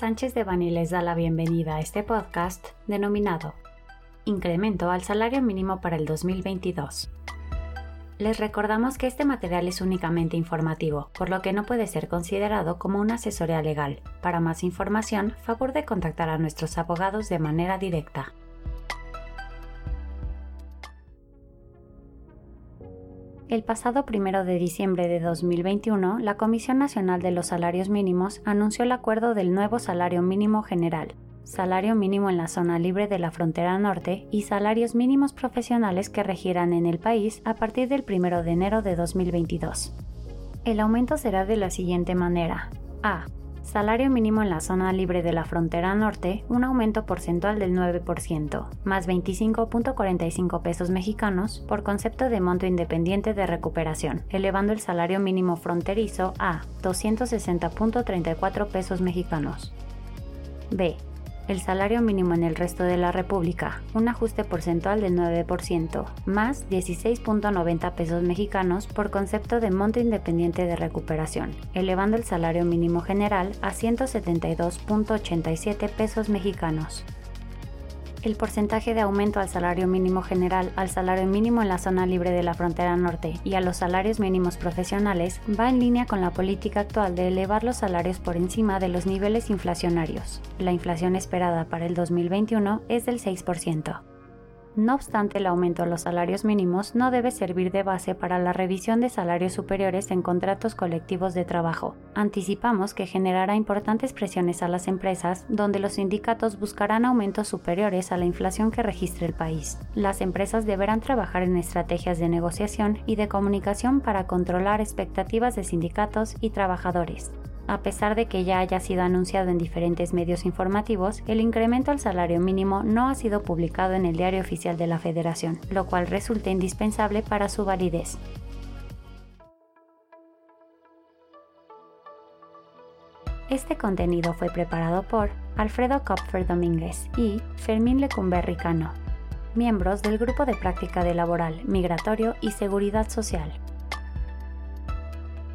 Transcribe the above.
Sánchez de Bani les da la bienvenida a este podcast denominado Incremento al salario mínimo para el 2022. Les recordamos que este material es únicamente informativo, por lo que no puede ser considerado como una asesoría legal. Para más información, favor de contactar a nuestros abogados de manera directa. El pasado 1 de diciembre de 2021, la Comisión Nacional de los Salarios Mínimos anunció el acuerdo del nuevo salario mínimo general, salario mínimo en la zona libre de la frontera norte y salarios mínimos profesionales que regirán en el país a partir del 1 de enero de 2022. El aumento será de la siguiente manera. A. Salario mínimo en la zona libre de la frontera norte, un aumento porcentual del 9%, más 25.45 pesos mexicanos por concepto de monto independiente de recuperación, elevando el salario mínimo fronterizo a 260.34 pesos mexicanos. B el salario mínimo en el resto de la República, un ajuste porcentual del 9%, más 16.90 pesos mexicanos por concepto de monto independiente de recuperación, elevando el salario mínimo general a 172.87 pesos mexicanos el porcentaje de aumento al salario mínimo general, al salario mínimo en la zona libre de la frontera norte y a los salarios mínimos profesionales va en línea con la política actual de elevar los salarios por encima de los niveles inflacionarios. La inflación esperada para el 2021 es del 6%. No obstante, el aumento a los salarios mínimos no debe servir de base para la revisión de salarios superiores en contratos colectivos de trabajo. Anticipamos que generará importantes presiones a las empresas, donde los sindicatos buscarán aumentos superiores a la inflación que registre el país. Las empresas deberán trabajar en estrategias de negociación y de comunicación para controlar expectativas de sindicatos y trabajadores. A pesar de que ya haya sido anunciado en diferentes medios informativos, el incremento al salario mínimo no ha sido publicado en el diario oficial de la Federación, lo cual resulta indispensable para su validez. Este contenido fue preparado por Alfredo Kopfer Domínguez y Fermín Lecumberri Cano, miembros del Grupo de Práctica de Laboral, Migratorio y Seguridad Social.